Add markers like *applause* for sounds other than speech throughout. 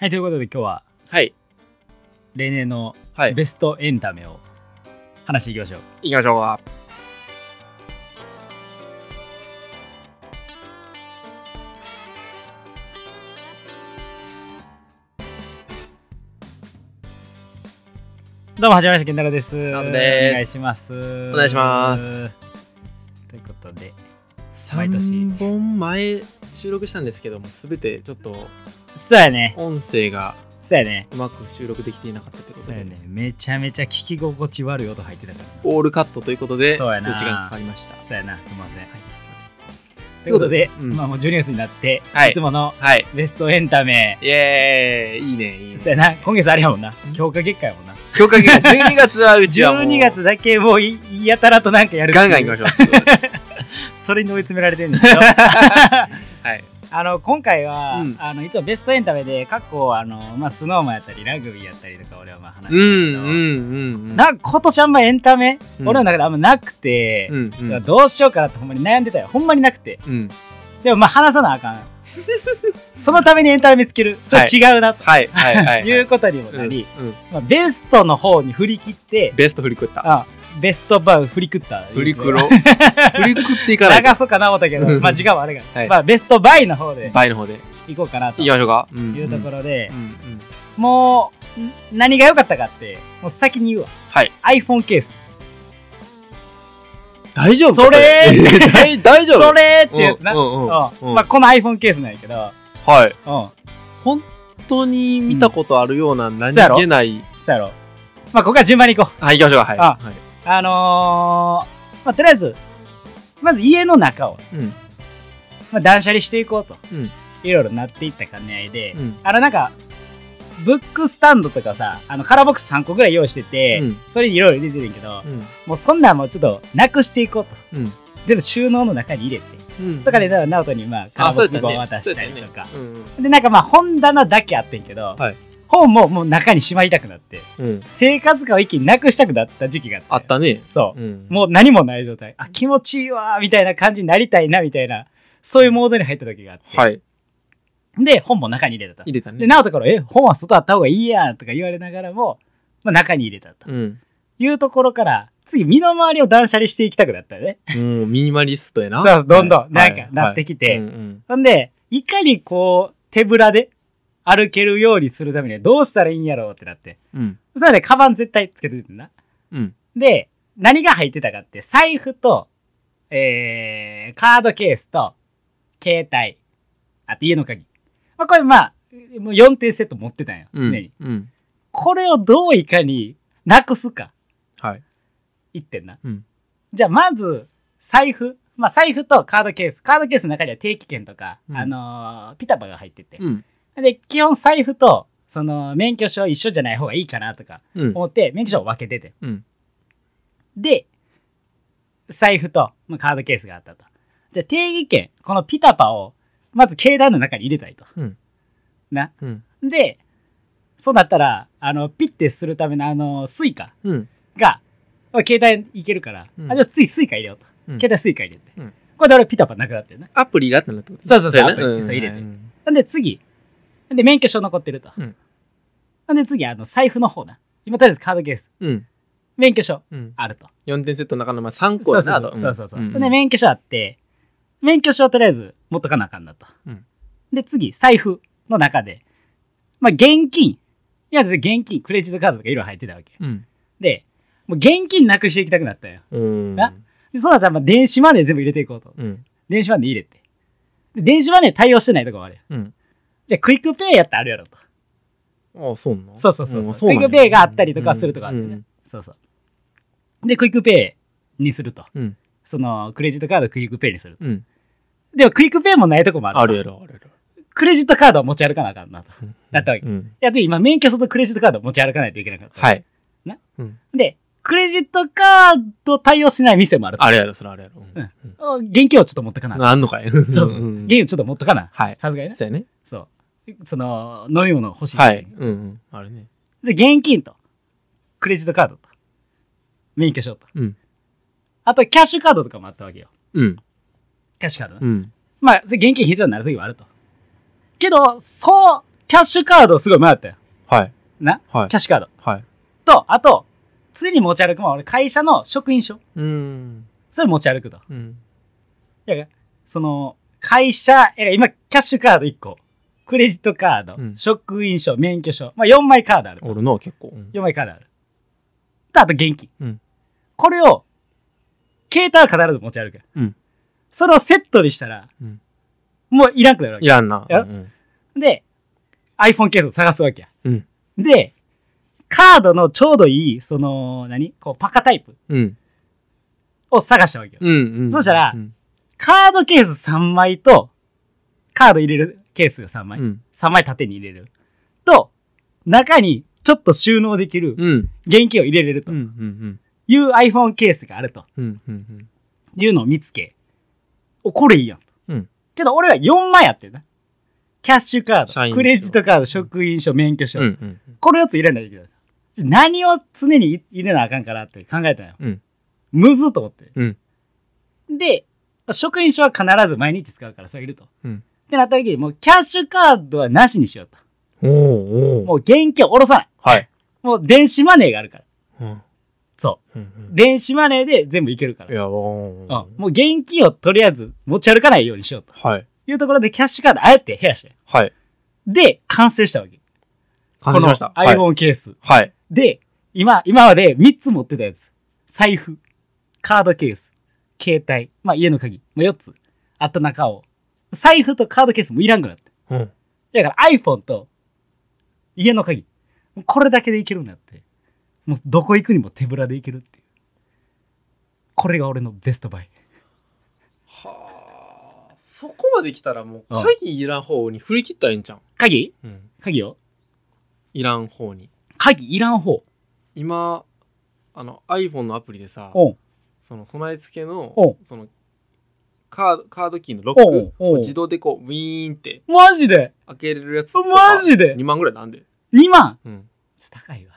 はい、ということで今日ははい。例年のはい。ベストエンタメを話していきましょう。行きましょうか。どうも、はじめまして、健太郎です。直人ですお願いします。お願いします。ということで、毎年3本前収録したんですけども、すべてちょっとそうやね。音声がそうやね。うまく収録できていなかったということで、そうやね。めちゃめちゃ聞き心地悪い音入ってたから。オールカットということで、そうや知がかかりました。そうやな、すみません。はい、ということで、うんまあもう12月になって、はいいつもの。はい。ベストエンタメ、イエーイいいね、いいね。そうやな、今月あれやもんな。強化月間やもんな。強化月間、12月はうちはもう、12月だけもういやたらとなんかやるっていうガンガン行きましょう。*laughs* それに追い詰められてるんですよ。*laughs* はい。あの今回は、うんあのいつもベストエンタメで過去あの、まあ、スノーマンやったりラグビーやったりとか俺はまあ話してうん、るけど、うん、うん。なんか今年あんまエンタメ、うん俺の中であんまなくてう、ん、うん。どうしようかなってほんまに悩んでたよほんまになくてうん。でもまあ話さなあかん *laughs* そのためにエンタメ見つけるそれ違うなと、はい、はい、はい。*laughs* いうことにもなり、まあ、ベストの方に振り切ってベスト振りくった。あベストバウ振りくった振りくろ。振りく *laughs* っていかないと流。そうかな思ったけど、うんまあ時間はあれが、はいまあベストバイの方で倍の方で。行こうかなと行きましょうか。うんいうところでう、んうんもう、ん何が良かったかって、もう先に言うわ。はい。iPhone ケース。大丈夫か？それ大 *laughs* 大丈夫？それってやつな。うんうんうんまあ、この iPhone ケースなんやけど、はい。うん。本当に見たことあるような何気ない。そうやろ。まあ、ここから順番に行こう。はい、行きましょうか。はい。あはいあのー、まあ、とりあえず、まず家の中を、うん。まあ、断捨離していこうと。うん。いろいろなっていった兼ね合いで、うんあの、なんか、ブックスタンドとかさ、あの、カラーボックス3個ぐらい用意してて、うんそれにいろいろ出てるんけど、うん。もうそんなんもうちょっとなくしていこうと。うん。全部収納の中に入れて。うん。とかで、ナオトにまあ、カラあ、ーボックス5そうやったね。渡したりとか。ねうんで、なんかまあ、本棚だけあってんけど、はい本ももう中にしまいたくなって、うん。うん。生活感を一気になくしたくなった時期があって。あったね。そう。うん。もう何もない状態。あ、気持ちいいわーみたいな感じになりたいな、みたいな、そういうモードに入った時があって。はい。で、本も中に入れたと。入れたね。で、ナオトから、え、本は外あった方がいいやんとか言われながらも、まあ、中に入れたとうん。いうところから、次、身の回りを断捨離していきたくなったよね。もうミニマリストやな。そうどんどんはいなんかはいなってきてうんうんほんで、いかにこう、手ぶらで歩けるようにするためにはどうしたらいいんやろうってなって。うん。それで、カバン絶対つけててんな。うん。で、何が入ってたかって、財布と、えー、カードケースと、携帯、あと家の鍵。まあ、これまあ、もう4点セット持ってたんよ。うん。常に。うん。これをどういかになくすか、はい。言ってんな。うん。じゃあ、まず、財布。まあ、財布とカードケース。カードケースの中には定期券とか、うんあのーピタパが入ってて。うん。で、基本財布と、その、免許証一緒じゃない方がいいかなとかうん。思って、免許証を分けてて。うん。で、財布と、まあ、カードケースがあったと。じゃあ、定期券、このピタパを、まず携帯の中に入れたいと。うん。な。うん。で、そうなったら、あの、ピッてするためのあの、スイカうん。が、まあ携帯いけるから、うんあ、じゃあ次スイカ入れようと。うん携帯スイカ入れて。うんこれで俺ピタパなくなってるな。アプリがあったんだってことそうそうそうアプリんそう入れてんなんで次。で、免許証残ってると。うんで次、あの、財布の方な。今とりあえずカードケース。うん。免許証うん。あると。4点セットの中のまあ3そうそうなと。そうそうそう。んで、免許証あって、免許証とりあえず持っとかなあかんなと。うんで、次、財布の中で、まあ、現金。いや、現金、クレジットカードとかいろいろ入ってたわけ。うん。で、もう現金なくしていきたくなったよ。うん。なで、そうだったら、まあ、電子マネー全部入れていこうと。うん。電子マネー入れて。で、電子マネー対応してないとこもあるよ。うん。じゃあ、クイックペイやったらあるやろと。ああ、そうなの？そうそうそうそう。クイックペイがあったりとかするとかあるよね。うんそうそう。で、クイックペイにすると。うん。その、クレジットカードクイックペイにすると。うん。でも、クイックペイもないとこもある。あるやろ、あるやろ。クレジットカードを持ち歩かなあかんなと。うんだったわけ。いうん。や、で、今、免許証とクレジットカードを持ち歩かないといけなかった。はい。な？うん。で、クレジットカード対応しない店もあると。あるやろ、それあるやろ。うん現金をちょっと持ってかな。うんあんのかい？そうそう。ん現金をちょっと持ってかな。はい。さすがにね。そうやね。そう。その、飲み物欲しい。はい。うんうん。あるね。じゃあ現金と、クレジットカードと、免許証と。うん。あと、キャッシュカードとかもあったわけよ。うん。キャッシュカードな。うん。まあ、現金必要になる時はあると。けど、そう、キャッシュカードをすごい迷ったよ。はい。な？はいキャッシュカード。はい。と、あと、常に持ち歩くもん俺会社の職員証。うーん。それ持ち歩くと。うん。いや、その、会社、今、キャッシュカード1個。クレジットカード、うん職員証、免許証。まあ、4枚カードある。おるの結構。うん4枚カードある。と、あと現金。うんこれを、携帯は必ず持ち歩く。うんそれをセットにしたら、うんもういらんくなるわけ。いらんな。やうんで、iPhone ケースを探すわけや。うん。で、カードのちょうどいい、その、何？こう、パカタイプうん。を探したわけよ。うん。うん。そしたらうん。カードケース3枚と、カード入れるケースが3枚。うん。3枚縦に入れる。と、中にちょっと収納できるうん。現金を入れれると。いう iPhone ケースがあると。いうのを見つけ、お、これいいやんと。うんけど俺は4枚やってんな。キャッシュカード、クレジットカード、職員証、免許証。これ4つ入れないといけない。何を常に入れなあかんかなって考えたのよ。うん。むずっと思って。うん。で、職員証は必ず毎日使うからそれいると。うん。ってなった時に、もうキャッシュカードはなしにしようと。おーおーもう現金を下ろさない。はい。もう電子マネーがあるから。うん。そうん。う。電子マネーで全部いけるから。いや、おうん。ーもう現金をとりあえず持ち歩かないようにしようとはい。いうところでキャッシュカードあえて減らして。はい。で、完成したわけ。完成しました。この iPhone ケース。はい。で、今、今まで3つ持ってたやつ。財布、カードケース、携帯、まあ家の鍵、まあ4つ。あった中を。財布とカードケースもいらんくなって。うん。だから iPhone と家の鍵。これだけでいけるんだって。もうどこ行くにも手ぶらでいけるっていう。これが俺のベストバイ。はあ。そこまで来たらもう、うん鍵いらん方に振り切ったらええんちゃう？鍵？うん。鍵よいらん方に。鍵いらん方。今、あの iPhone のアプリでさ、その備え付けおの、その、カード、カードキーのロックを自動でこう、ウィーンってマジで？開けれるやつマジで ?2 万ぐらいなんで。?2 万？うん。ちょっと高いわ。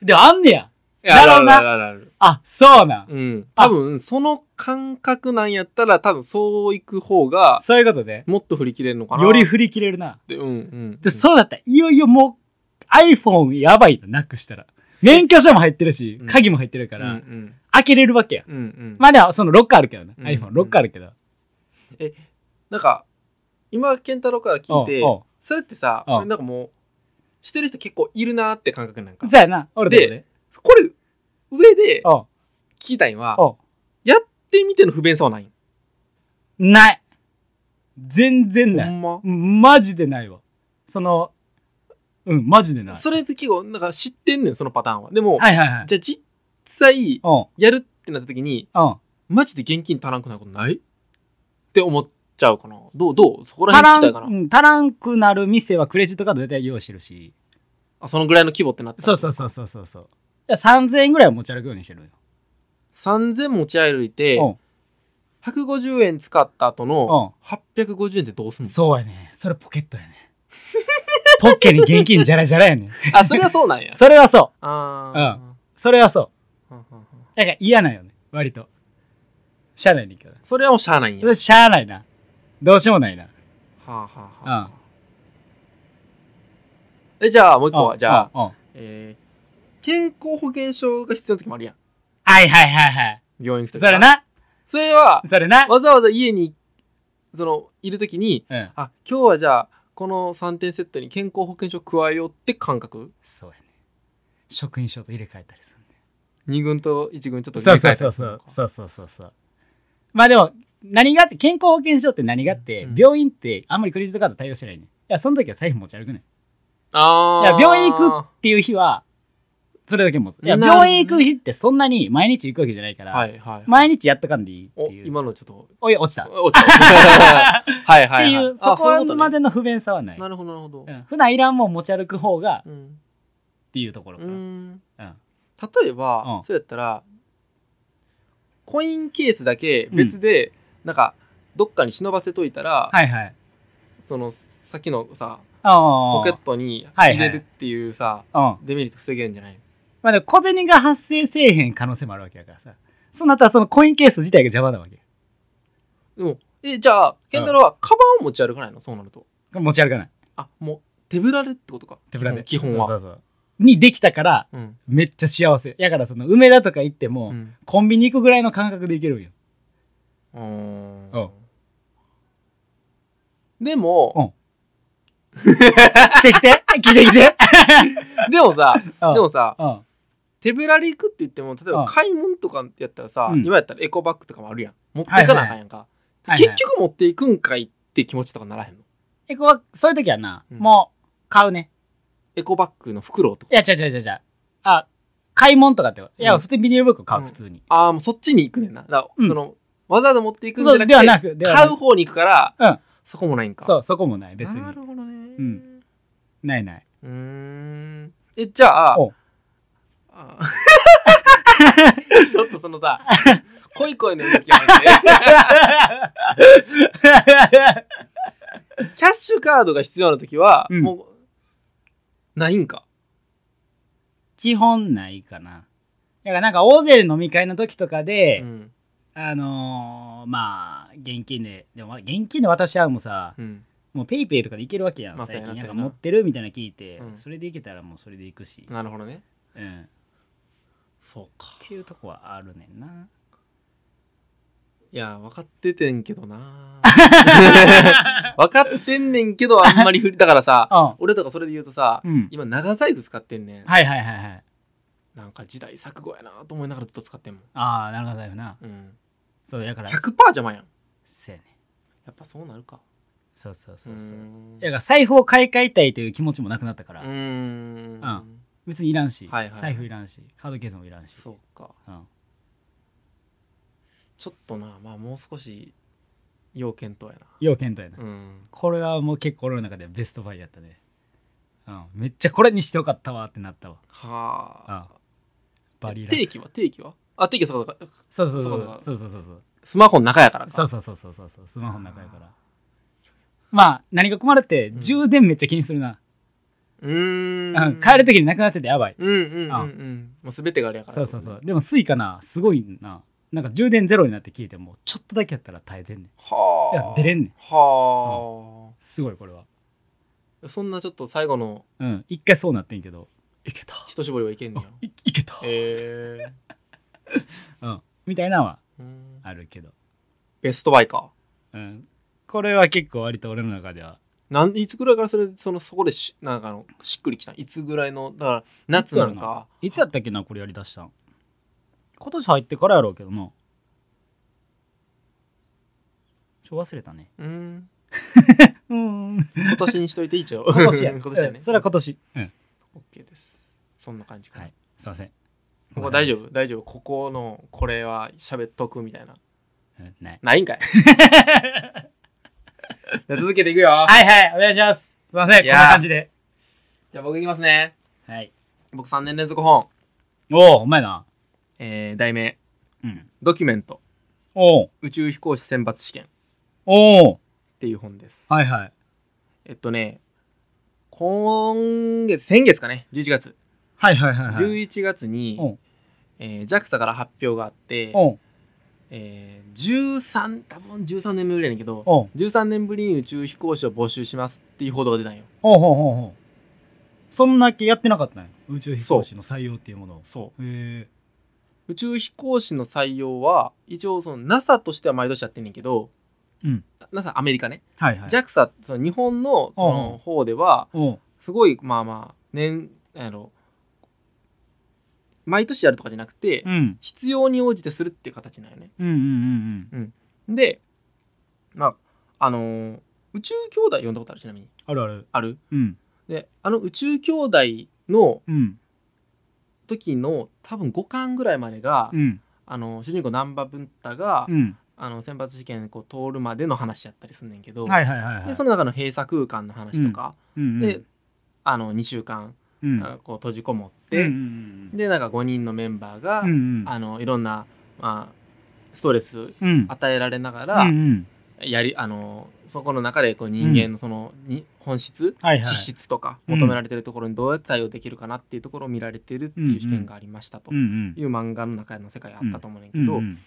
でもあんねや。いやなるほどなあそうなん。うん。多分、その感覚なんやったら、多分そう行く方が、そういうことで。もっと振り切れるのかな。より振り切れるな。で、うんうん。で、そうだった。いよいよもう iPhone やばいのなくしたら。免許証も入ってるしうん、鍵も入ってるから、ん。開けれるわけや。うんうん。まあでも、そのロックあるけどな。うん iPhone ロックあるけど。なんか、今、健太郎から聞いてそれってさ、うんなんかもう、してる人結構いるなって感覚なんか。そうやな。俺で。これ、上で聞きたいのは、やってみての不便さはない？ない。全然ない。ほんま？うんマジでないわ。その、うん、マジでない。それって結構、なんか知ってんねん、そのパターンは。でも、はいはいはい。じゃあ実際、うん、やるってなった時に、うん。マジで現金足らんくなることない？って思っちゃうかな。どうどう？そこら辺聞きたいかな。うん足らんくなる店はクレジットカード絶対用意してるし。あ、そのぐらいの規模ってなってたそうそうそうそうそうそう。いや3000円ぐらいは持ち歩くようにしてるよ。3000持ち歩いて、うん150円使った後のう850円ってどうすんん。の？そうやね。それポケットやね。ポッケに現金じゃらじゃらやねん。*laughs* あ、それはそうなんや。それはそう。あそれはそう。ー、うんから嫌なんよね。割と。しゃあないねんけど。それはもうしゃあないんや。しゃあないな。どうしようもないな。はあはあはうんあ。え、じゃあもう一個は、じゃあ、うんうんうんえー、健康保険証が必要な時もあるやん。はいはいはいはい。病院行く時それ。な。それは、それな。わざわざ家に、その、いる時に、うん。あ、今日はじゃあ、この3点セットに健康保険証加えようって感覚？そうやね。職員証と入れ替えたりするんで。?2 軍と1軍ちょっとそうそう入れ替えたそうりするのか？そう。そうそうそうそう。まあでも、何があって、健康保険証って何があって、うん病院ってあんまりクレジットカード対応してないねん。いや、その時は財布持ち歩くねあや、病院行くっていう日は、それだけ持つ。いや、病院行く日ってそんなに毎日行くわけじゃないから、はいはい。毎日やっとかんでいいってお、いう。今のちょっと、おい、落ちた。っ *laughs* 落ちた。はいはいはい。ていう、そこまでの不便さはない。なるほどなるほどう。ん普段いらんもん持ち歩く方がうん。っていうところうかな。うん。例えば、うんそうやったら、コインケースだけ別で、なんか、どっかに忍ばせといたら、はいはい。その、さっきのさ、あポケットに入れるっていうさ。デメリット防げるんじゃない？まあでも小銭が発生せえへん可能性もあるわけだからさ。そうなったらそのコインケース自体が邪魔なわけ。でも、え、じゃあ、健太郎はカバンを持ち歩かないの？そうなると。持ち歩かない。あ、もう、手ぶらでってことか？手ぶらで。基本は。そうそうそう。にできたからうん。めっちゃ幸せ。やからその梅田とか行っても、うん。コンビニ行くぐらいの感覚で行けるんよううん。んでも *laughs* 来て来て。来て来て。*laughs* でもさうん。でもさうん手ぶらで行くって言っても例えうん。ば買い物とかってやったらさうん。今やったらエコバッグとかもあるやん。持ってかなあかんやんか。はいはい。結局持っていくんかいって気持ちとかならへんの？エコはそういう時はな、うん。もう買うね。エコバッグの袋とか。いや違う違う違う違う。あ買い物とかっていや、うん。普通にビニール袋買う、うん。普通に。ああもうそっちに行くねんな。だそのわざわざ持っていくんじゃなくてなく買う方に行くからうん。そこもないんか。そうそこもない別に。なるほどね。うん。ないない。うーん。えじゃあ *laughs* ちょっとそのさ恋恋の動きやめてキャッシュカードが必要な時は、うん。もうないんか？基本ないかな。だからなんか大勢で飲み会の時とかで、うん。あのーまあ現金ででも現金で渡し合うもさうん。もうペイペイとかでいけるわけやん、まあ最近そうやなそうやな。なんか持ってるみたいなの聞いて、うん。それでいけたらもうそれでいくし、なるほどね。うん、っそうか。ていうとこはあるねんな。いや分かっててんけどな。*laughs* 分かってんねんけどあんまり振りだからさあ *laughs* 俺とかそれで言うとさ、うん。今長財布使ってんねん。はいはいはいはい。なんか時代錯誤やなと思いながらずっと使ってんもん、ああ長財布な。うん、そうやから。100%邪魔やん。せやね。やっぱそうなるか。そうそうそうそうーん。だから財布を買い替えたいという気持ちもなくなったから、うーん。うん別にいらんし、はいはい。財布いらんしカードケースもいらんし。そうか。うん、ちょっとなまあもう少し要検討や要検討やな、なうん。これはもう結構俺の中ではベストバイやったね、うん、めっちゃこれにしてよかったわってなったわ。はあ。バリ楽。定期は？定期は？あ定期はそうかそうそうそうそう。だそうそうそうそう。スマホの中やからか。そうそうそうそうそう。そうスマホの中やから。まあ何が困るってうん充電めっちゃ気にするな、うーん。うん、帰る時になくなっててやばい。うんうんうんうん。もう全てがあれやから。そうそうそう。でもスイカなすごいな。なんか充電ゼロになって聞いてもちょっとだけやったら耐えてんねん。いやはあ出れんねん。はすごいこれは。あそんなちょっと最後の。うん。一回そうなってんけど。いけた。一絞りはいけんねあやいいけた、え。*laughs* うん、みたいなのはーうん。あるけど、ベストバイかうん、これは結構割と俺の中ではなんいつぐらいからそれそのそこでしなんかあのしっくりきたん？いつぐらいのだから夏なのか？いつやったっけなこれやりだしたん？今年入ってからやろうけどな。ちょ忘れたね。うん。*laughs* うん。今年にしといて一応。今年や。*laughs* 今年やね。うん。それは今年。うん。OK です。そんな感じかな、はい。すいません。ここ大丈夫？大丈夫？ここのこれは喋っとくみたいな。うんない。ないんかい *laughs* じゃあ続けていくよ。はいはいお願いします。すいませんこんいや。ーな感じで。じゃあ僕いきますね。はい。僕3年連続本、おおお前な。えー、題名。うん「ドキュメント。おお宇宙飛行士選抜試験」っおおていう本です。はいはい。えっとね今月先月かね。11月。はいはいはいはい。11月に、えー JAXA から発表があって、おうえー、13多分13年ぶりやねんけどおう。13年ぶりに宇宙飛行士を募集しますっていう報道が出たんよ。ほうほうほうほう。そんだけやってなかったんや？宇宙飛行士の採用っていうものを。そうへえ宇宙飛行士の採用は一応その NASA としては毎年やってんねんけど、うん、NASA アメリカね、はいはい。JAXA その日本のその方ではすごいまあまあ年あの毎年やるとかじゃなくて、うん。必要に応じてするっていう形なんよね。でまああのー宇宙兄弟読んだことある？ちなみに。あるある。ある？うん。であの宇宙兄弟のうん。時の多分5巻ぐらいまでが、うん。あの主人公難波文太が、うん。あの選抜試験こう通るまでの話やったりすんねんけど、でその中の閉鎖空間の話とか、であの2週間、うん。あこう閉じこもっうんて、うんでなんか5人のメンバーが、うんうん。あのいろんな、まあ、ストレスうん。与えられながうら、んうん。やりあのそこの中でこう人間のその、に本質、はいはい。資質とかうん。求められてるところにどうやって対応できるかなっていうところを見られてるっていう試験がありましたとうんうん。いう漫画の中の世界あったと思うねんけど、うんうん。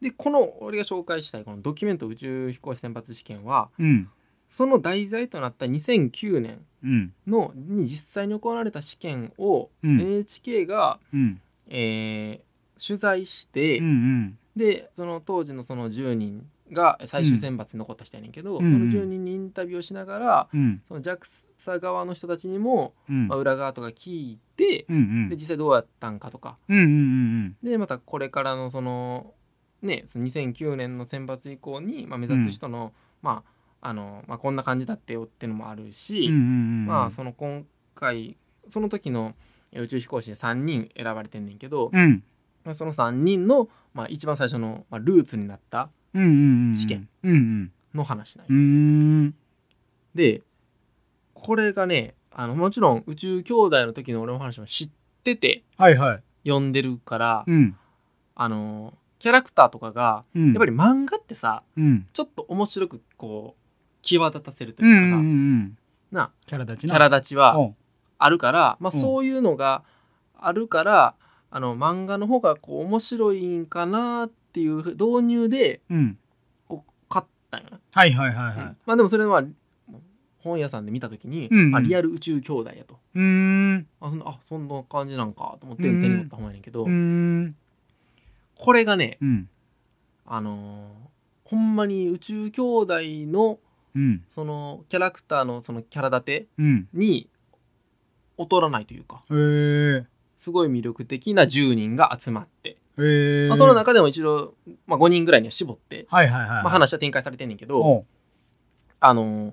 でこの俺が紹介したいこのドキュメント宇宙飛行士選抜試験はうんその題材となった2009年うん。のに実際に行われた試験をうん。NHK が、うん。えー取材して、うんうん。でその当時のその10人が最終選抜に残った人やねんけど、うん。その10人にインタビューをしながらうん。その JAXA 側の人たちにも、うん。まあ、裏側とか聞いて、うんうん。で実際どうやったんかとか。うんうんうんでまたこれからのそのねその2009年の選抜以降に、まあ、目指す人の、まああのまあ、こんな感じだってよっていうのもあるし、まあその今回その時の宇宙飛行士で3人選ばれてんねんけど、うん。まあその3人の、まあ、一番最初の、まあ、ルーツになった試験の話なんでこれがねあのもちろん宇宙兄弟の時の俺の話も知っててはいはい。読んでるから、うん。あのキャラクターとかがうん。やっぱり漫画ってさうん。ちょっと面白くこう際立たせるとうんうんういうかさ、ん。なキャラ立ちな。キャラ立ちはあるから、まあ、うんそういうのがあるから、あの漫画の方がこう面白いんかなっていう導入でうん。こう買ったんよな、はいはいはいはうん。いまあでもそれは本屋さんで見た時に、うんうん。あリアル宇宙兄弟やと。うーん。あそんなあそんな感じなんかと思って手うん。に取った本やねんけど、これがねうん。あのーほんまに宇宙兄弟のうん。そのキャラクターのそのキャラ立てうん。に劣らないというかへえすごい魅力的な10人が集まって、まあ、その中でも一度、まあ、5人ぐらいには絞って、はいはいはいまあ、話は展開されてんねんけど、あのー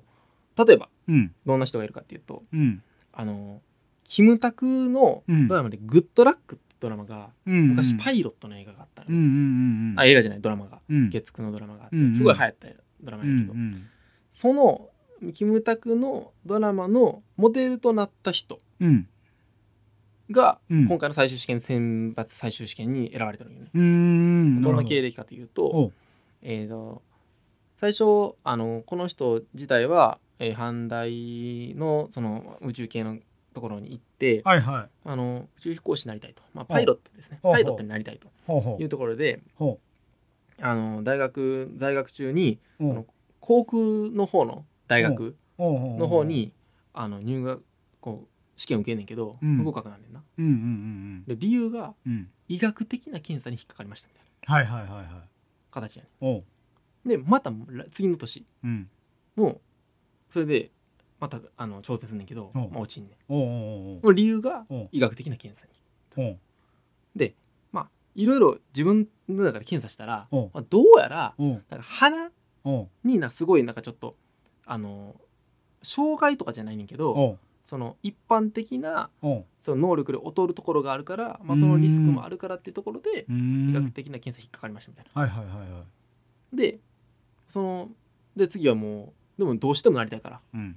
例えばうん。どんな人がいるかっていうとうん。あのーキムタクのうん。ドラマで「グッドラック」ってドラマがうん昔パイロットの映画があったうんうんうんうん。あ映画じゃないドラマが。うん。月9のドラマがあって、うんうんすごい流行ったドラマうんやけど、うんそのキムタクのドラマのモデルとなった人うん。がうん。今回の最終試験選抜最終試験に選ばれてるのよね。どんな経歴かというと,、えーと最初あのこの人自体は、えー阪大のその宇宙系のところに行ってはいはい。あの宇宙飛行士になりたいと、まあ、パイロットですね。パイロットになりたいというところでほあの大学在学中にその航空の方の大学の方にあの入学こう試験受けんねんけど、うん。不合格なんねんな。うんうんうんで理由がうん。うん医学的な検査に引っかかりましたみたいな。はいはいはいはい形やねでまた次の年。うん。もうそれでまたあの調整すんねんけど、う。んまあ、落ちんねん。おう理由が医学的な検査に。でまあいろいろ自分の中で検査したら、まあ、どうやらなんか鼻になすごいなんかちょっとあの障害とかじゃないねんけどその一般的なその能力で劣るところがあるから、まあ、そのリスクもあるからっていうところで医学的な検査引っかかりましたみたいな。はいはいはいはい。でそので次はもうでもどうしてもなりたいからうん。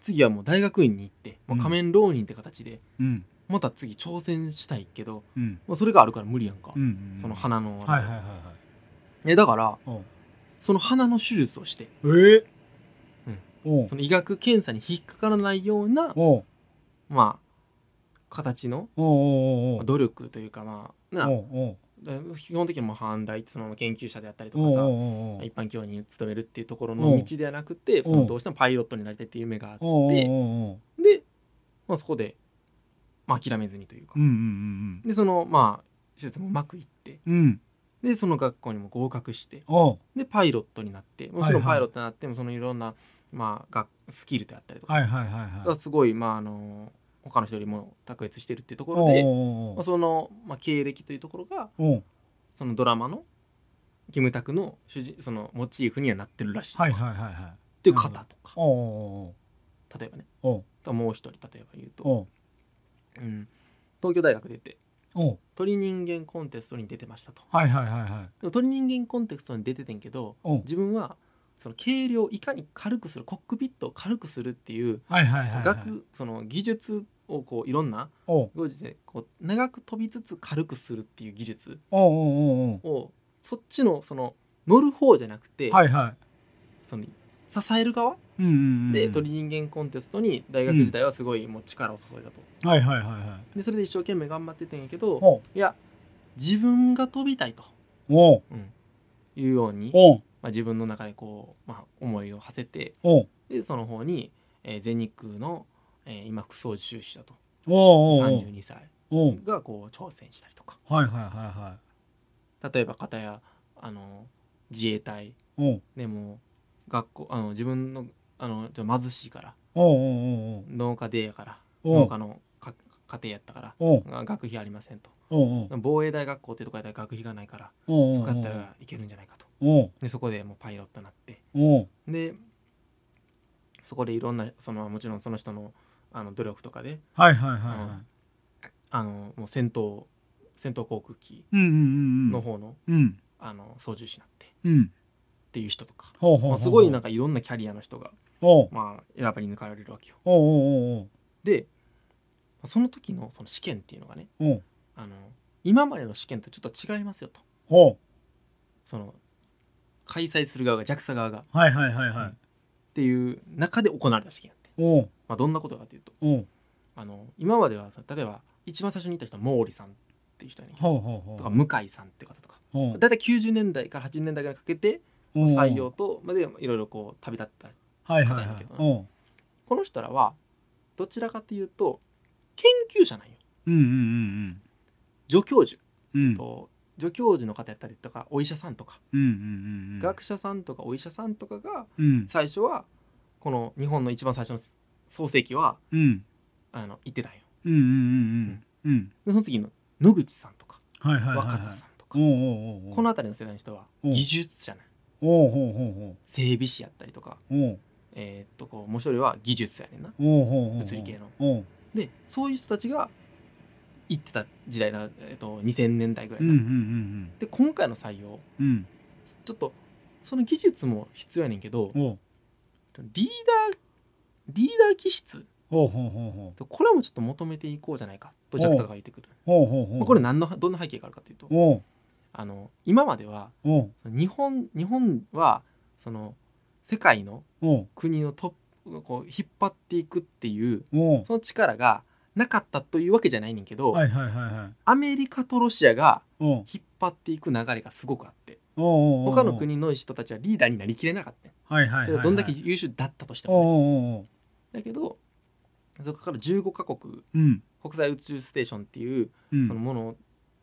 次はもう大学院に行って、まあ、うん。仮面浪人って形でうん。また次挑戦したいけど、うん。まあ、それがあるから無理やんか、うんうんその鼻の、はいはいはいはい。えだからその鼻の手術をして。えー。その医学検査に引っかからないようなおう。まあ形のおうおうおう努力というかまあなおうおう。で基本的にもう阪大ってその研究者であったりとおうかさおうおう一般教員に勤めるっていうところの道ではなくてんそのどうしてもパイロットになりたいっていう夢があっておうおうおう。おうで、まあ、そこで、まあ、諦めずにというか。うんうんでそのまあ手術もうまくいってうんうんでその学校にも合格してでパイロットになってもちろんパイロットになってもそのいろんな、まあ、学スキルであったりとか。はいはいはいはい。がすごい、まあ、あの他の人よりも卓越してるっていうところで、まあ、その、まあ、経歴というところがそのドラマのキムタクの主人そのモチーフにはなってるらしい、はいはいはいはい。っていう方とか。例えばね。もう一人例えば言うと、おう。うん、東京大学出て鳥人間コンテストに出てましたと。はいはいはいはい。鳥人間コンテストに出ててんけど自分はその軽量いかに軽くするコックピットを軽くするっていうはいはいはいはい。学その技術をこういろんなでこう長く飛びつつ軽くするっていう技術をそっちのその乗る方じゃなくて、うはいはい。その支える側うんうんうん。で鳥人間コンテストに大学時代はすごいもう力を注いだと。はいはいはいはい。でそれで一生懸命頑張ってたんやけどいや自分が飛びたいと、おう。うん、いうように、おう。まあ、自分の中でこう、まあ、思いを馳せておう。でその方に、えー全日空のえー今副操縦士だと。おうおうおう。32歳。がこう挑戦したりとか。はいはいはいはい。例えば片やあの自衛隊。でも学校あの自分のあのちょ貧しいから。おうおうおう農家でやから。おう。農家のか家庭やったから。おう。あ学費ありませんと。おうおう。防衛大学校ってとこやったら学費がないからおうおうそこやったらいけるんじゃないかと。おう。でそこでもうパイロットになって。おう。でそこでいろんなそのもちろんその人のあの努力とかではいはいはいはあのもう戦闘戦闘航空機いうんうんうんうん。の方の,、うん。あの操縦士になってっうん。ていう人とか、ほうほうほうほう。まあ、すごいなんかいろんなキャリアの人が、おうまあ、選ばれ抜かれるわけよ。おうおうおうでその時のその試験っていうのがねあの今までの試験とちょっと違いますよと。ほその開催する側が JAXA 側が。っうはいはいはいはい。ていう中で行われた試験やって、まあ、どんなことかというとあの今まではさ例えば一番最初にいた人は毛利さんっていう人やねとか向井さんって方とか。大体90年代から80年代ぐらいかけて採用とまあでいろいろこう旅立った方やけどこの人らはどちらかというと研究者なんよ。うんうん助教授。うん。うんと助教授の方やったりとかお医者さんとか、うんうんうん学者さんとかお医者さんとかがうん。最初はこの日本の一番最初の創世記はうん。あの言ってたんよ。うんうんうんうんうん。でその次の野口さんとかはいはいはい若はい。田さんとか、おうおうおうおう。この辺りの世代の人はう。ん技術者ねおうほうほうほ整備士やったりとかえーっとこうもう一人は技術やねんな。物理系の。でそういう人たちが行ってた時代な、えーっと2000年代ぐらいな、うんうんうんで今回の採用うん。うんちょっとその技術も必要やねんけどリーダーリーダー気質。ほうほうほうほこれもちょっと求めていこうじゃないかとお JAXA が言ってくる、これ何のどんな背景があるかというとあの今までは日本日本はその世界の国のトップこう引っ張っていくっていうその力がなかったというわけじゃないねんけど、はいはいはいはい。アメリカとロシアが引っ張っていく流れがすごくあって他の国の人たちはリーダーになりきれなかった。はいはいはいはい。それはどんだけ優秀だったとしてもね、だけどそこから15カ国うん。国際宇宙ステーションっていううん。そのものを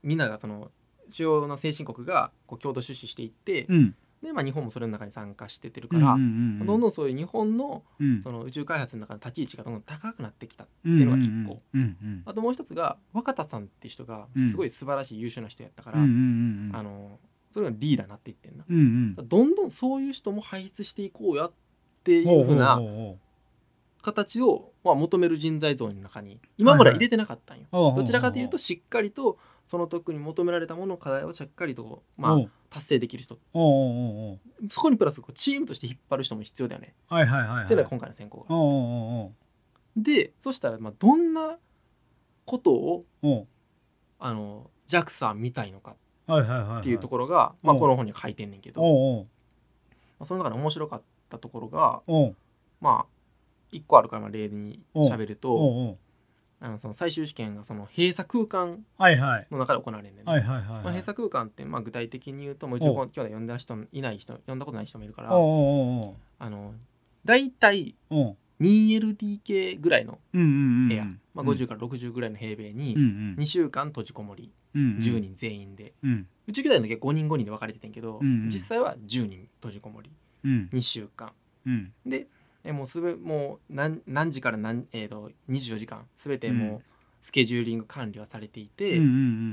みんながその主要な先進国がこう共同出資していって、うんで、まあ、日本もそれの中に参加してってるうんから、どんどんそういう日本のうん。その宇宙開発の中の立ち位置がどんどん高くなってきたうんっていうのが一個。あともう一つが若田さんって人がうん。すごい素晴らしい優秀な人やったから、あのそれがリーダーになっていってんな、うんうん。どんどんそういう人も輩出していこうやっていほうふうな形を、まあ、求める人材像の中に今までは入れてなかったんよ、うほうほうどちらかというとしっかりとその特に求められたもの課題をしっかりと、まあ、達成できる人。そこにプラスこうチームとして引っ張る人も必要だよね、はいはいはいはい。っていうのが今回の選考が。でそしたらまあどんなことをあの JAXA 見たいのかはいはいはいはい。っていうところが、まあ、う。んこの本に書いてんねんけど、まあ、その中で面白かったところがまあ1個あるからまあ例に喋るとおう。おうあのその最終試験がその閉鎖空間の中で行われるねんね、はいはい。はいまあ、閉鎖空間ってまあ具体的に言うともう一お応今日で読んだ人いない人読んだことない人もいるからあの大体おう。2LDK ぐらいの部屋、まあ、50から60ぐらいの平米にうんうん。2週間閉じこもりうんうん。10人全員で。うん。宇宙兄弟の時は5人5人で分かれててんけど、うんうん。実際は10人閉じこもりうん。2週間。うん。でえもうすべもう何何時から何、えー、と24時間。すべてもうスケジューリング管理はされていて、うんうんう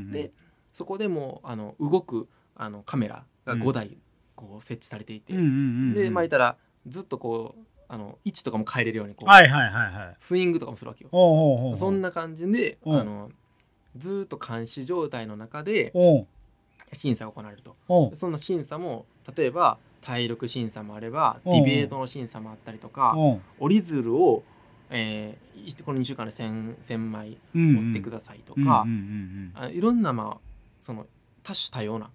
んでそこでもうあの動くあのカメラがうん。5台こう設置されていて、うんでまあいたらずっとこうあの位置とかも変えれるようにこう、はいはいはいはい。スイングとかもするわけよ。おうおうおうそんな感じで、う。んあのずーっと監視状態の中で審査が行われると。そんな審査も例えば体力審査もあればデうん。ィベートの審査もあったりとか折り鶴を、えーいこの2週間で 1000, 1000枚うん持ってくださいとうんか、いろんな、まあ、その多種多様な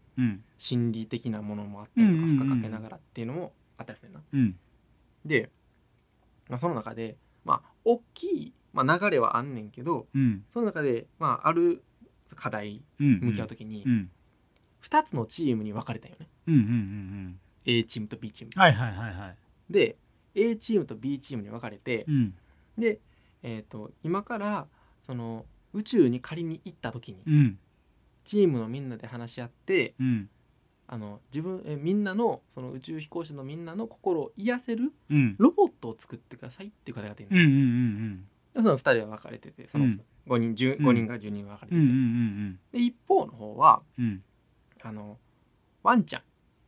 心理的なものもあったりとか負荷かけながらっていうのもあったりするな。うん。で、まあ、その中でまあ大きい、まあ、流れはあんねんけどうん。その中で、まあ、ある課題うん向き合う時にうん。2つのチームに分かれたよね。うんうんうんうん A チームと B チーム。はいはいはいはい。で A チームと B チームに分かれてうん。で、えー、と今からその宇宙に仮に行った時にうん。チームのみんなで話し合ってうん。あの自分えみんなのその宇宙飛行士のみんなの心を癒せるうん。ロボットを作ってくださいっていう方がいてるうんうんうん。でその2人は分かれててそのうん。5人 10, うん。5人が10人分かれてて、うんうんうんで一方の方はうんうん。あのワンちゃん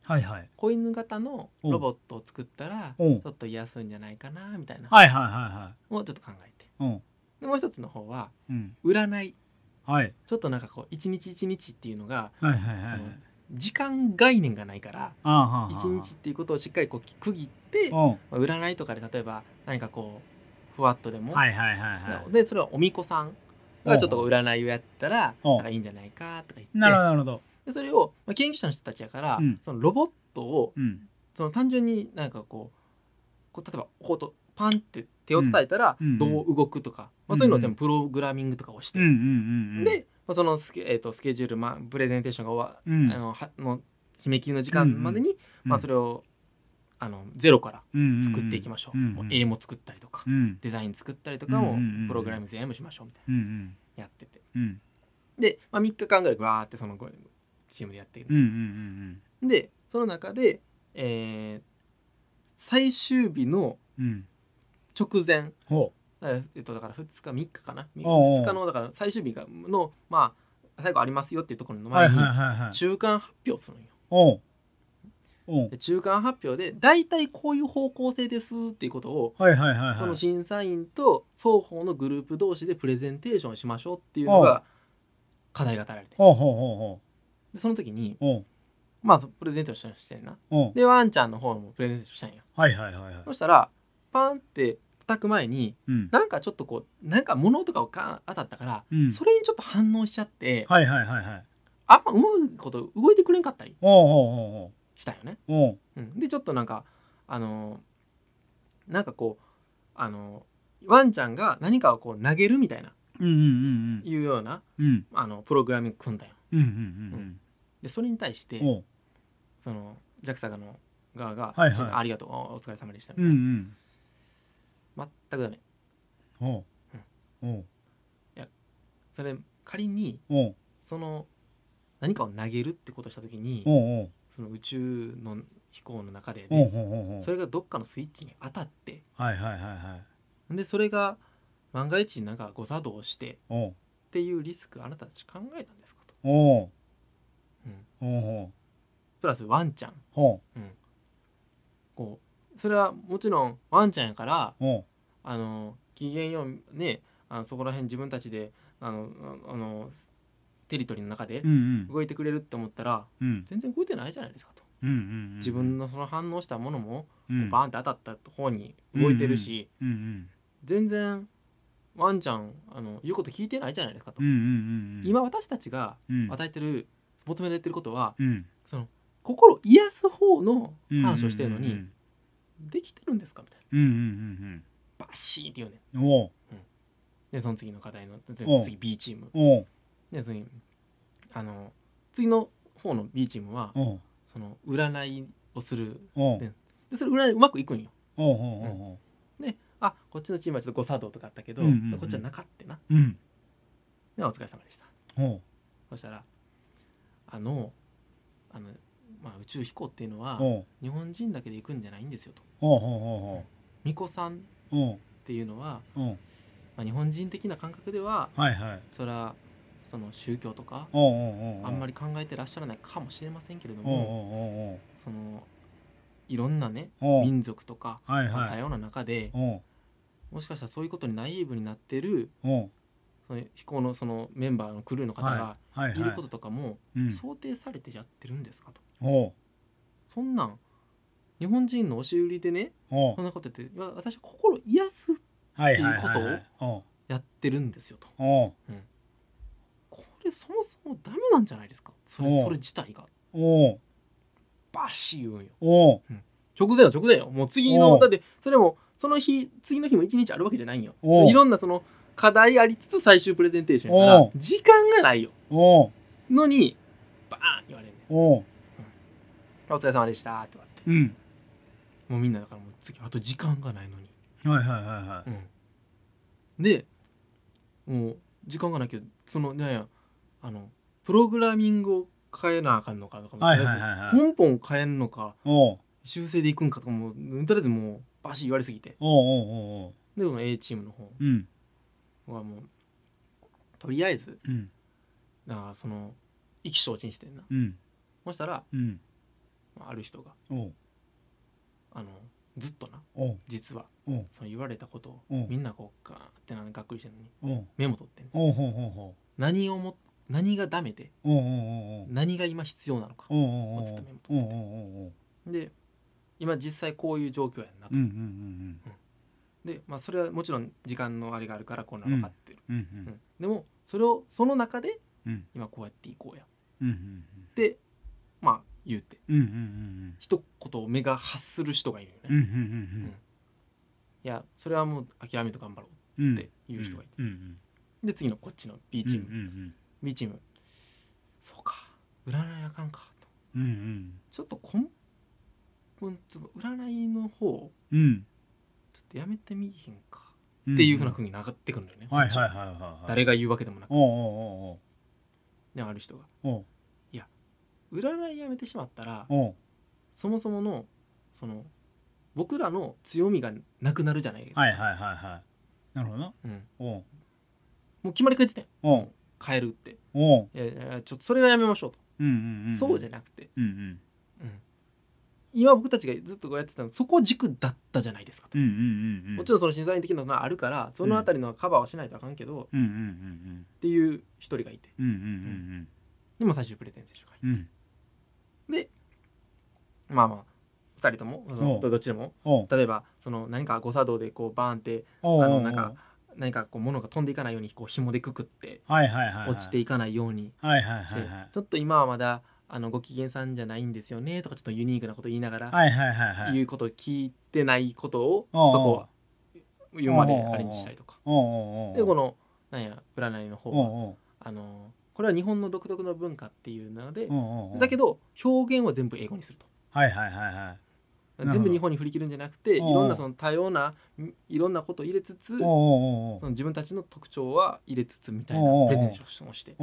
はいはい。子犬型のロボットを作ったらちょっと癒すんじゃないかなみたいな。はいはいはいはい。をちょっと考えて。うん。でもう一つの方はうん。占い。はい。ちょっとなんかこう一日一日っていうのがはいはいはいその時間概念がないから一日っていうことをしっかりこう区切って占いとかで例えば何かこうふわっとでも、はいはいはいはい。でそれはおみこさんがちょっと占いをやったらなんかいいんじゃないかとか言って。なるほどなるほどでそれを、まあ、研究者の人たちやから、うん。そのロボットをうん。その単純になんかこうこう例えばこうとパンって手を叩いたらうんどう動くとか、まあ、そういうのを全部プログラミングとかをして、で、まあ、そのスケ,、えー、とスケジュール、まあ、プレゼンテーションが終わ、うん。あのはの締め切りの時間までに、まあ、それれをあのゼロから作っていきましょう,、もう絵も作ったりとか、うん。デザイン作ったりとかもうんうんうんプログラム全部しましょうみたいな。やってて。うん。で、まあ、3日間ぐらいわーってそのチームでやってる、うんうんうんでその中で、えー最終日の直前。えっと、だから2日3日かな？おうおう。2日のだから最終日がのまあ最後ありますよっていうところの前にはいはいはい中間発表するんよ。おう。おう。で中間発表で大体こういう方向性ですっていうことをはいはいはいはい。その審査員と双方のグループ同士でプレゼンテーションしましょうっていうのが課題が与えられてほうほうほでその時にまあそプレゼンテーションしてんな。でワンちゃんの方もプレゼンテーションしたんや。はいはいはいはい。そしたらパンって叩く前にうん。なんかちょっとこうなんか物音がか当たったから、うん。それにちょっと反応しちゃって、はいはいはいはい。あんまうまいこと動いてくれんかったりおうおうしたよね。おう。おううん、でちょっとなんかあのーなんかこうあのーワンちゃんが何かをこう投げるみたいなうんうんうんいうようなうん。うんあのプログラミング組んだよ。うん。うんでそれに対してその JAXA の側が、はいはい。ありがとうおお疲れ様でした」みたいんな、全くダメ。おうおうそれ仮におうその何かを投げるってことをした時におうその宇宙の飛行の中で、おうね、おうおうおうそれがどっかのスイッチに当たってはいはいはいはい。でそれが万が一なんか誤作動してっおうていうリスクあなたたち考えたんですかと、おうプラスワンちゃん、おう。うん、こうそれはもちろんワンちゃんやからあの機嫌ようねあのそこら辺自分たちであのああのテリトリーの中でうんうん。動いてくれるって思ったらうん。全然動いてないじゃないですかと。うんうん自分のその反応したものもうん。バーンって当たった方に動いてるしうんうん全然ワンちゃんあの言うこと聞いてないじゃないですかと。うんうんうん。今私たちがうん。与えてる求められてることはうん。その心を癒す方の話をしてるのにうんできてるんですか？みたいな。うんうんバッシーって言うねん。う。ん。おうでその次の課題のおう。次 B チーム。おう。で次あの次の方の B チームはおう。その占いをする。おう。ででそれ占いうまくいくんよ。おうおうおうであこっちのチームはちょっと誤作動とかあったけど、うんうんうん。こっちはなかったな。うん。でお疲れ様でした。おう。そしたらあのあの、まあ、宇宙飛行っていうのはおう日本人だけで行くんじゃないんですよと。おうおう巫女さんっおうおうていうのは、おうまあ、日本人的な感覚でははいはい。それはその宗教とかおうおうおうあんまり考えてらっしゃらないかもしれませんけれどおうおうもおうおうそのいろんなねおう民族とか、はいはい。様な中でおうもしかしたらそういうことにナイーブになってるおうその飛行のそのメンバーのクルーの方がはいることとかもうん。想定されてやってるんですかと。おう。そんなん日本人の押し売りでねそんなこと言って私は心癒すっていうはいおう。やってるんですよと。おう。これそもそもダメなんじゃないですか？それそれ自体が。バシ言うんよ。おう。直前よ直前よ。もう次のだってそれもその日次の日も一日あるわけじゃないんよ。いろんなその課題ありつつ最終プレゼンテーションやかおう。ら時間がないよ。おう。のにバーン言われるねおうお疲れ様でしたって言われて。うん。もうみんなだからもう次あと時間がないのに。はいはいはいはい。うん。でもう時間がないけどそのなんやあのプログラミングを変えなあかんのかとかも、はいはいはいはい。根本変えんのかおう。修正でいくんかとかもうとりあえずもうバシッ言われすぎて。おうおうおうおう。でこの A チームの方。うんはもうとりあえずうん。その意気消沈してんな。うん。そしたらうん。ある人があのずっとな実はその言われたことをう。んみんなこうガーってなんかがっくりしてるのにメモ取ってんね何をも何がダメで何が今必要なのかおうおうおう。ずっとメモ取ってて。で今実際こういう状況やんなとでまあそれはもちろん時間のあれがあるからこんなの分かってる、うんうんうん。でもそれをその中でうん。今こうやっていこうや。っうんうん。てまあ言うて。うんうんうん一言を目が発する人がいるよね、うんういんやそれはもう諦めと頑張ろうんうんうっていう人がいて、うんうんで次のこっちの B チーム、うんうん B チーム。そうか。占いあかんかと。うんうん。ちょっと根本ちょっと占いの方うんちょっとやめてみいひんか。うん。っていうふうな風に上がってくるんだよね、はいはいはいはいはい。誰が言うわけでもなく。おうおうおうねある人が。おう占いやめてしまったらおう。そもそものその僕らの強みがなくなるじゃないですか、はいはいはいはい。なるほどな。うん、おう。もう決まり書いてたよおう。変えるって。おう。いやいやいやちょっとそれはやめましょうと、うんうんうんそうじゃなくて、うんうんうん今僕たちがずっとこうやってたのそこ軸だったじゃないですかと、うんうんうんうんもちろんその審査員的なのはあるからそのあたりのカバーはしないとあかんけど、っうんうんうん。ていう一人がいて。うんうんうんでも最終プレゼンテーションがうんうん。でまあまあ2人ともそのどどっちでも。例えばその何か誤作動でこうバーンってあのなんか何かこう物が飛んでいかないようにこう紐でくくって落ちていかないようにしてちょっと今はまだあのご機嫌さんじゃないんですよねとかちょっとユニークなこと言いながらはいはいはいはい。言うことを聞いてないことをちょっとこう言うまでアレンジしたりとか。でこのなんや占いの方はあのこれは日本の独特の文化っていうのでだけど表現は全部英語にすると。はいはいはい全部日本に振り切るんじゃなくていろんなその多様ないいろんなことを入れつつその自分たちの特徴は入れつつみたいなプレゼンテーションをして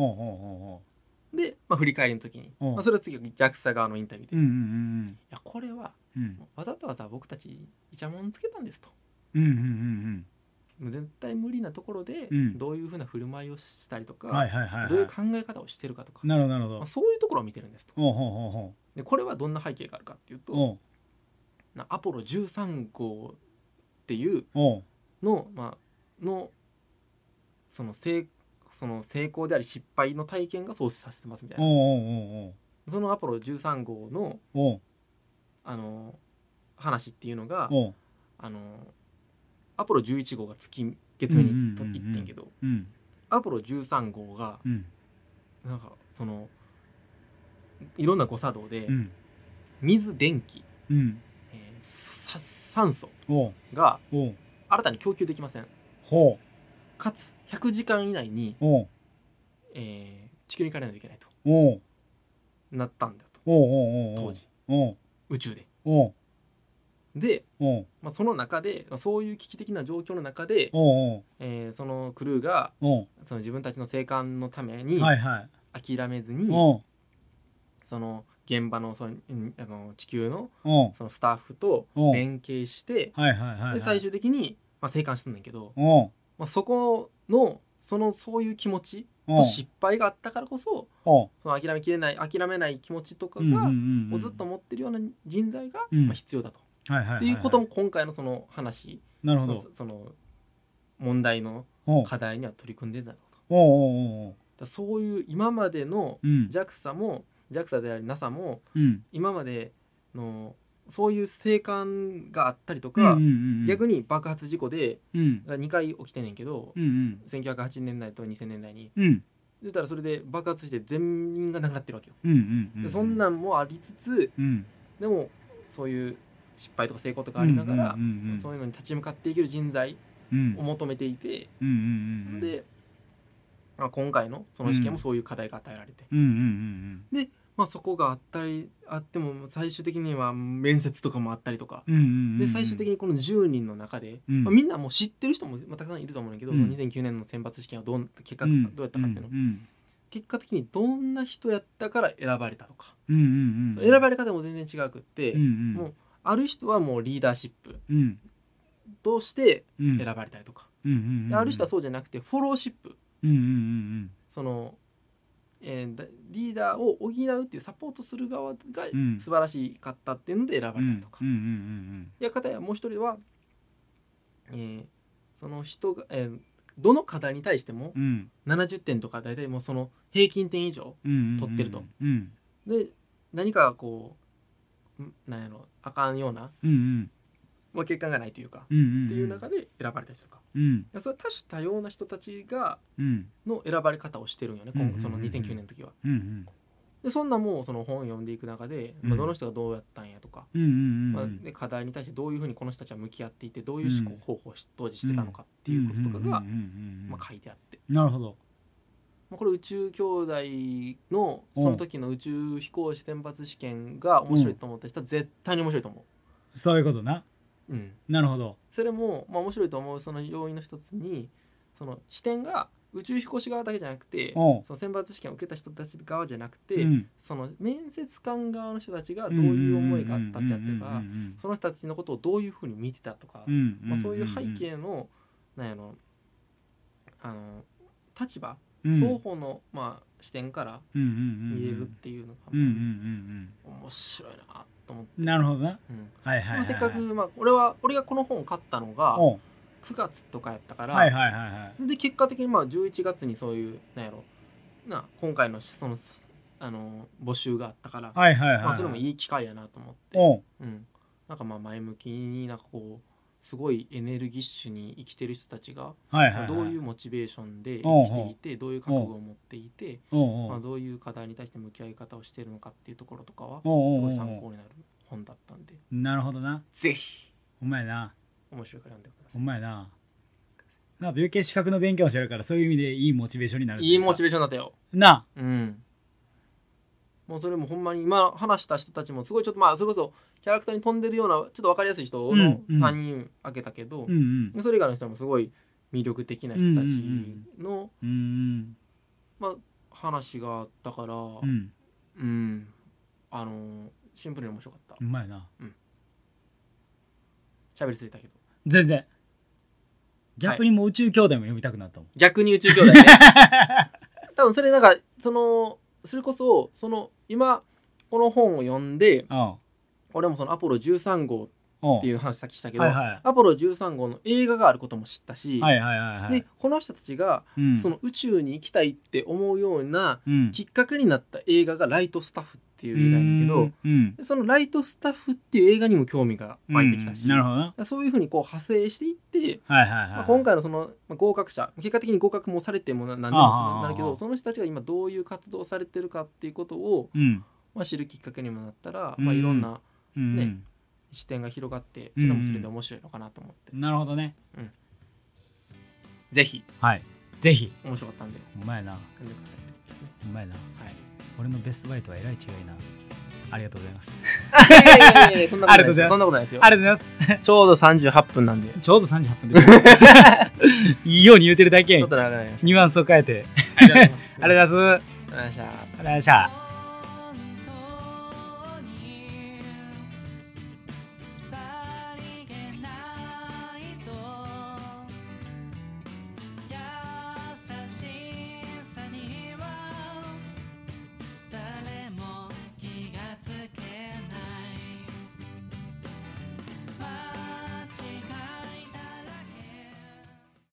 で、まあ、振り返りの時に、まあ、それは次 JAXA 側のインタビューで、いううんうん。やこれはうん。わざとわざ僕たちイチャモンつけたんですと。うんうんうんもう絶対無理なところでうん。どういうふうな振る舞いをしたりとか、うんはいはいはい。どういうは考え方をしてるかとか、いなるほどなるほど。まあ、そういうところを見てるんですと。おうほうほうほでこれはどんな背景があるかっていうとなアポロ13号っていう。の,、まあのその成その成功であり失敗の体験がそうさせてますみたいな。そのアポロ13号のあの話っていうのがあのアポロ11号が月月面に行ってんけどうんアポロ13号がうん。なんかそのいろんな誤作動でうん。水電気、うん。えーさ酸素が新たに供給できません。ほかつ100時間以内に、うおう。えー地球に帰らないといけないと。おう。なったんだと。おうおうおう当時。おう。宇宙で。おう。で、おう。まあ、その中でまあそういう危機的な状況の中で、おうえーそのクルーがおう。その自分たちの生還のためにはいはい。諦めずに、おう。その現場のそのうんあの地球のおう。そのスタッフとおう。連携してはいはいはいはい。で最終的に、まあ、生還するんだけど、おうまあ、そこのそのそういう気持ちと失敗があったからこそその諦めきれない諦めない気持ちとかが、をずっと持ってるような人材が、うん。まあ、必要だと、はいはいははっていうことも今回のその話なるほど。そその問題の課題には取り組んでんだと。だかおうおうおうらそういう今までのうん。JAXA も JAXA であり NASA もうん。今までのそういう生還があったりとうんか、うんうん。逆に爆発事故でうん。が2回起きてんねんけど、うんうん。1980年代と2000年代に。うん。出たらそれで爆発して全員が亡くなってるわけよ。うんうんうんでそんなんもありつつうん。でもそういう失敗とか成功とかありながら、うんうんうんうんそういうのに立ち向かっていける人材うん。を求めていて、うんうんうんで、まあ、今回のその試験もそういう課題が与えられて、うんうんうんままあ、そこがあったりあっても最終的には面接とかもあったりとか。うんうんうんうんで最終的にこの10人の中で、うん。まあ、みんなもう知ってる人もまあたくさんいると思うんだけど、うん。2009年の選抜試験はどう結果うん。どうやったかっていうの、うん結果的にどんな人やったから選ばれたとか、うんうんうん選ばれ方も全然違くって、うんうん。もうある人はもうリーダーシップうん。としてうん。選ばれたりとか、ある人はそうじゃなくてフォローシップ。うんうんうん。その、えーだリーダーを補うっていうサポートする側がうん。素晴らしかったっていうので選ばうんれたりとか、や方やもう一人は、えーその人が、えーどの課題に対してもうん。うん70点とか大体もうその平均点以上取ってると。うんで何かこうんなんやろあかんような、まあ、結果がないというか、うんうんっていう中で選ばれたりとか。うん。それは多種多様な人たちがうん。の選ばれ方をしてるんよね、うんその2009年の時は。うんうん。でそんなもうその本を読んでいく中で、まあ、うんどの人がどうやったんやとか、うんうんまあ、で課題に対してどういうふうにこの人たちは向き合っていてどういう思考方法をし当時してたのかっていうこととかが、うんうんうんうんまあ、書いてあって、なるほど。まあ、これ宇宙兄弟のその時の宇宙飛行士選抜試験が面白いと思った人は絶対に面白いと思そういうことなう。うん、なるほど。それも、まあ、面白いと思うその要因の一つにその視点が宇宙飛行士側だけじゃなくてその選抜試験を受けた人たち側じゃなくて、うん。その面接官側の人たちがどういう思いがあったってやってるかその人たちのことをどういうふうに見てたとか、まあ、そういう背景のなんやろあの立場、うん。双方の、まあ、視点から見れるっていうのが、面白いなと思って、うんなるほどな。うん。はいはいはいせっかく、まあ、俺は俺がこの本を買ったのがおう。9月とかやったから、はいはいはいはい。それで結果的にまあ11月にそういうなんやろな今回のそのあの募集があったから、はいはいはいまあ、それもいい機会やなと思って、うん、なんかまあ前向きになんかこうすごいエネルギッシュに生きてる人たちがどういうモチベーションで生きていてどういう覚悟を持っていて、まあ、どういう課題に対して向き合い方をしているのかっていうところとかはすごい参考になる本だったんで。なるほどな。ぜひ。お前な。面白いから読んでくださお前な。なんか余計資格の勉強してるからそういう意味でいいモチベーションになるいいいモチベベーションだったよ。な。うんもうそれもほんまに今話した人たちもすごいちょっとまあそれこそキャラクターに飛んでるようなちょっと分かりやすい人のうんうん。3人挙げたけど、うんうん。それ以外の人もすごい魅力的な人たちの、うんまあ、話があったから、うん。うん、あのーシンプルに面白かった。うまいな。喋りすぎたけど。全然。逆にもう宇宙兄弟も読みたくなったもん。逆に宇宙兄弟ね。*laughs* 多分それなんかそのそれこそその今この本を読んでうん。俺もそのアポロ13号うんっていう話さっきしたけど、はいはい。アポロ13号の映画があることも知ったし、はいはいはいはい。でこの人たちがうん。その宇宙に行きたいって思うようなうん。きっかけになった映画が「ライトスタッフ」っていう映画やねんけど、うん。でその「ライトスタッフ」っていう映画にも興味が湧いてきたし、うん。なるほどな。そういうふうにこう派生していって、はいはいはいまあ、今回のそのまあ合格者結果的に合格もされてもな何でもするなるけどその人たちが今どういう活動をされてるかっていうことを、うん。まあ、知るきっかけにもなったら、うん。まあ、いろんなうん。ね視点が広がってそれもそれで面白いのかなと思って、なるほどね。ぜひ。はい。ぜひ。面白かったんで。うまいな。読んでくださいってですね。うまいな。はい俺のベストバイとはえらい違いなありがとうございますいやいやいやいやそんなことないですよ。ありがとうございますそんなことないですよ。ありがとうございまちょうど38分なんで。すちょうど38分ですいいように言うてるだけやんちょっと長くなりました。ニュアンスを変えてありがとうございます。*laughs* ありがとうございますありがとうございました。ありがとうございました